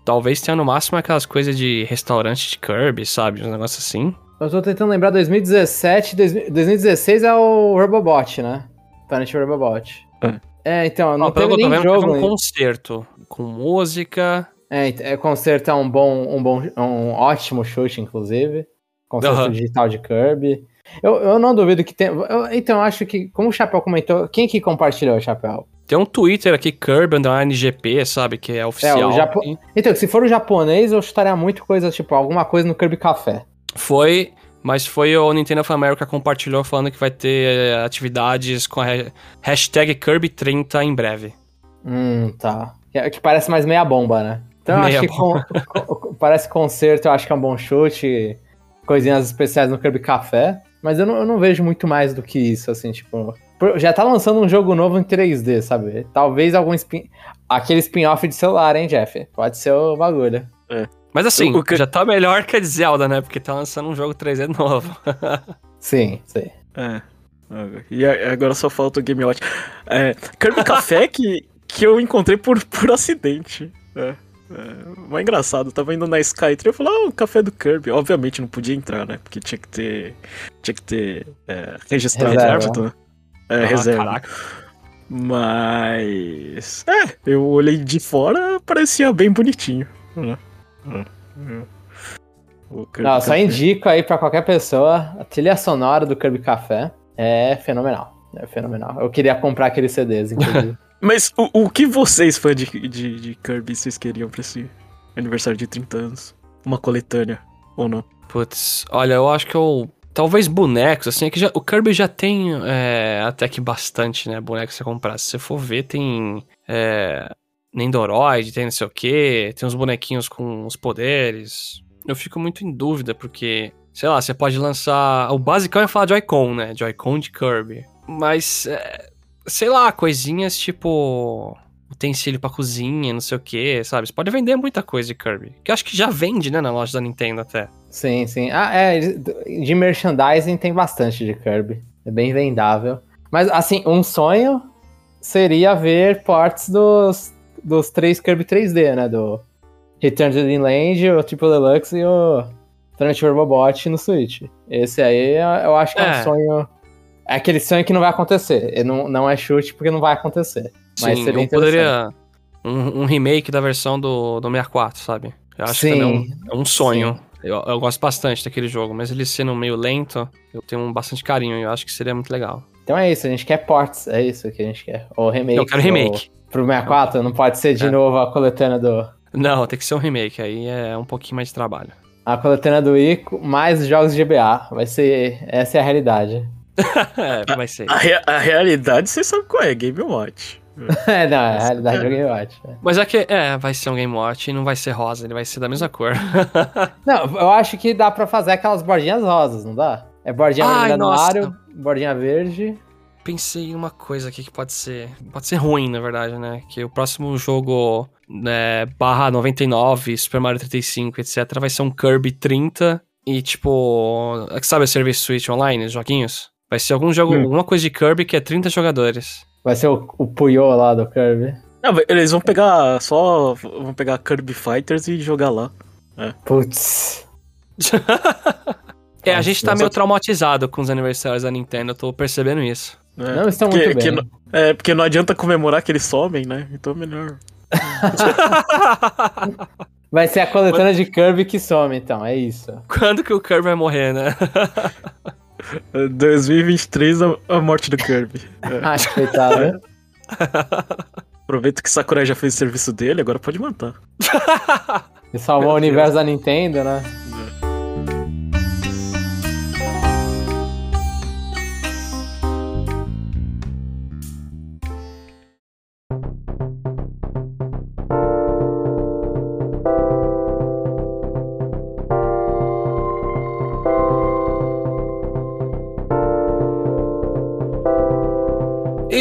Speaker 1: Talvez tenha no máximo aquelas coisas de restaurante de Kirby, sabe? Um negócio assim.
Speaker 2: Eu tô tentando lembrar 2017, 2016 é o Robobot, né? Planet Robobot.
Speaker 3: É.
Speaker 2: É, então, não
Speaker 1: Ó, pelo
Speaker 2: teve
Speaker 1: eu tô
Speaker 2: nem
Speaker 1: vendo, teve
Speaker 2: jogo.
Speaker 1: um concerto com música.
Speaker 2: É, é, concerto é um bom, um bom, um ótimo chute, inclusive. Concerto
Speaker 1: Aham.
Speaker 2: digital de Kirby. Eu, eu não duvido que tem. eu- então, eu acho que, como o Chapéu comentou, quem que compartilhou o Chapéu?
Speaker 1: Tem um Twitter aqui, Kirby Underline GP, sabe? Que é oficial.
Speaker 2: Japo-
Speaker 1: E
Speaker 2: Então, se for o japonês, eu chutaria muito coisa, tipo, alguma coisa no Kirby Café.
Speaker 1: Foi, mas foi o Nintendo of America compartilhou falando que vai ter eh, atividades com a ha- hashtag Kirby30 em breve.
Speaker 2: Hum, tá. Que, que parece mais meia bomba, né? Então, eu
Speaker 1: Meia
Speaker 2: acho que con- con- parece concerto, eu acho que é um bom chute. Coisinhas especiais no Kirby Café. Mas eu não, eu não vejo muito mais do que isso, assim, tipo. Já tá lançando um jogo novo em 3D, sabe? Talvez algum spin. Aquele spin-off de celular, hein, Jeff? Pode ser o bagulho.
Speaker 1: Mas assim,
Speaker 3: O- que-
Speaker 1: já tá melhor que a de Zelda, né? Porque tá lançando um jogo 3D novo.
Speaker 2: Sim, sim.
Speaker 3: É. E agora só falta o Game Watch. É, Kirby Café que, que eu encontrei por, por acidente. É. É, mas engraçado, eu tava indo na Skytree e eu falei, ah, o café do Kirby. Obviamente não podia entrar, né? Porque tinha que ter. Tinha que ter é, registrado
Speaker 2: Reserva.
Speaker 3: árbitro, né? É,
Speaker 1: Ah,
Speaker 3: reserva.
Speaker 1: Caraca.
Speaker 3: Mas. É, eu olhei de fora, parecia bem bonitinho. né? Kirby
Speaker 2: Não, só indico aí pra qualquer pessoa, a trilha sonora do Kirby Café é fenomenal. É fenomenal. Eu queria comprar aqueles CDs, inclusive.
Speaker 3: Mas o, o que vocês, fãs de, de, de Kirby, vocês queriam pra esse aniversário de 30 anos? Uma coletânea, ou não?
Speaker 1: Putz, olha, eu acho que eu. Talvez bonecos, assim, é que já, o Kirby já tem é, até que bastante, né? Bonecos pra comprar. Se você for ver, tem. É, Nendoroid, tem não sei o que, tem uns bonequinhos com os poderes. Eu fico muito em dúvida, porque, sei lá, você pode lançar. O basicão é falar Joy-Con, né? Joy-Con de Kirby. Mas, é, sei lá, coisinhas tipo. Utensílio pra cozinha, não sei o que, sabe? Você pode vender muita coisa de Kirby. Que eu acho que já vende, né, na loja da Nintendo até.
Speaker 2: Sim, sim. Ah, é, de merchandising tem bastante de Kirby. É bem vendável. Mas, assim, um sonho seria ver ports dos, dos três Kirby 3D, né? Do Return to the Land, o Triple Deluxe e o Planet Robobot no Switch. Esse aí eu acho que é,
Speaker 1: É.
Speaker 2: um sonho. É aquele sonho que não vai acontecer. E Não, não é chute porque não vai acontecer. Mas
Speaker 1: Sim,
Speaker 2: seria
Speaker 1: eu poderia. Um, um remake da versão do, do 64, sabe? Eu acho
Speaker 2: Sim,
Speaker 1: que também é um, é um sonho. Eu, eu gosto bastante daquele jogo, mas ele sendo meio lento, eu tenho um bastante carinho e eu acho que seria muito legal.
Speaker 2: Então é isso, a gente quer ports, é isso que a gente quer. Ou remake.
Speaker 1: eu quero remake.
Speaker 2: Pro 64, não pode ser de
Speaker 1: É.
Speaker 2: novo a coletânea do.
Speaker 1: Não, tem que ser um remake, aí é um pouquinho mais de trabalho.
Speaker 2: A coletânea do Ico, mais jogos de GBA. Vai ser. Essa é a realidade.
Speaker 1: é, vai ser.
Speaker 3: A, rea- a realidade, vocês sabem qual é, Game Watch.
Speaker 2: É, não, é a realidade do Game Watch. é.
Speaker 1: Mas é que, é, vai ser um Game Watch e não vai ser rosa, ele vai ser da mesma cor.
Speaker 2: Não, eu acho que dá pra fazer aquelas bordinhas rosas, não dá? É bordinha vermelha no aro, bordinha verde.
Speaker 1: Pensei em uma coisa aqui que pode ser. Pode ser ruim, na verdade, né? Que o próximo jogo, né, barra 99, Super Mario 35, etc., vai ser um Kirby 30. E tipo. Sabe o Service Switch Online, os joguinhos? Vai ser algum jogo,
Speaker 3: Hum.
Speaker 1: alguma coisa de Kirby que é 30 jogadores.
Speaker 2: Vai ser o, o Puyo lá do Kirby.
Speaker 3: Não, eles vão pegar só. Vão pegar Kirby Fighters e jogar lá.
Speaker 2: Putz.
Speaker 1: É, a gente tá meio traumatizado com os aniversários da Nintendo, eu tô percebendo isso.
Speaker 3: né?
Speaker 2: Não estão
Speaker 3: Porque-
Speaker 2: muito bem.
Speaker 3: não- é, porque não adianta comemorar que eles somem, né? Então é melhor.
Speaker 2: Vai ser a coletânea de Kirby que some, então, é isso.
Speaker 1: Quando que o Kirby vai morrer, né?
Speaker 3: 2023, a, a morte do Kirby. É.
Speaker 2: Ah, coitado. né?
Speaker 3: Aproveita que Sakurai já fez o serviço dele, agora pode matar.
Speaker 2: E salvou o universo da Nintendo, né?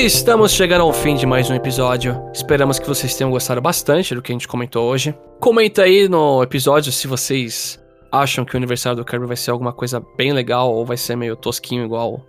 Speaker 1: Estamos chegando ao fim de mais um episódio. Esperamos que vocês tenham gostado bastante do que a gente comentou hoje. Comenta aí no episódio se vocês acham que o aniversário do Kirby vai ser alguma coisa bem legal ou vai ser meio tosquinho igual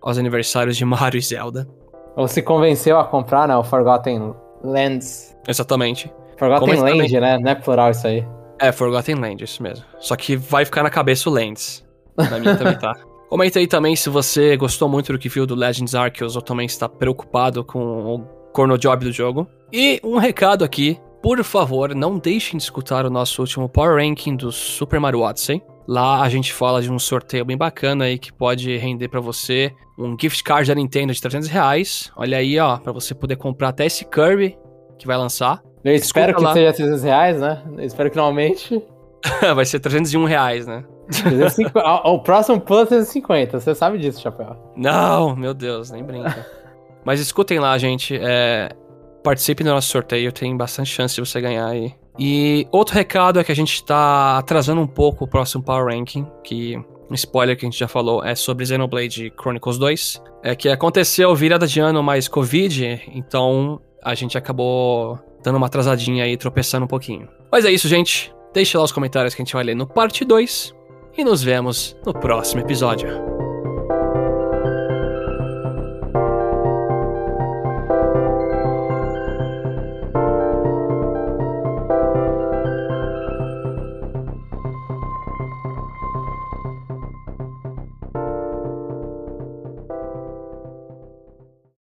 Speaker 1: aos aniversários de Mario e Zelda.
Speaker 2: Ou se convenceu a comprar, né? O Forgotten Lands.
Speaker 1: Exatamente.
Speaker 2: Forgotten
Speaker 1: Comenta
Speaker 2: Land, né? Não é plural isso aí.
Speaker 1: É, Forgotten Land, isso mesmo. Só que vai ficar na cabeça o Lands. Na minha também tá. Comenta aí também se você gostou muito do que viu do Legends Arceus ou também está preocupado com o corno job do jogo. E um recado aqui, por favor, não deixem de escutar o nosso último Power Ranking do Super Mario Odyssey. Lá a gente fala de um sorteio bem bacana aí que pode render pra você um gift card da Nintendo de 300 reais. Olha aí, ó, pra você poder comprar até esse Kirby que vai lançar.
Speaker 2: Eu espero
Speaker 1: Escuta
Speaker 2: que
Speaker 1: lá.
Speaker 2: seja 300 reais, né? Eu espero que não aumente.
Speaker 1: vai ser 301 reais, né?
Speaker 2: 350 o próximo pulo é 350, você sabe disso, Chapéu.
Speaker 1: Não, meu Deus, nem brinca. Mas escutem lá, gente. É, participem do nosso sorteio, tem bastante chance de você ganhar aí. E outro recado é que a gente tá atrasando um pouco o próximo Power Ranking, que um spoiler que a gente já falou é sobre Xenoblade Chronicles 2. É que aconteceu virada de ano mais Covid, então a gente acabou dando uma atrasadinha aí, tropeçando um pouquinho. Mas é isso, gente. Deixe lá os comentários que a gente vai ler no parte 2 e nos vemos no próximo episódio.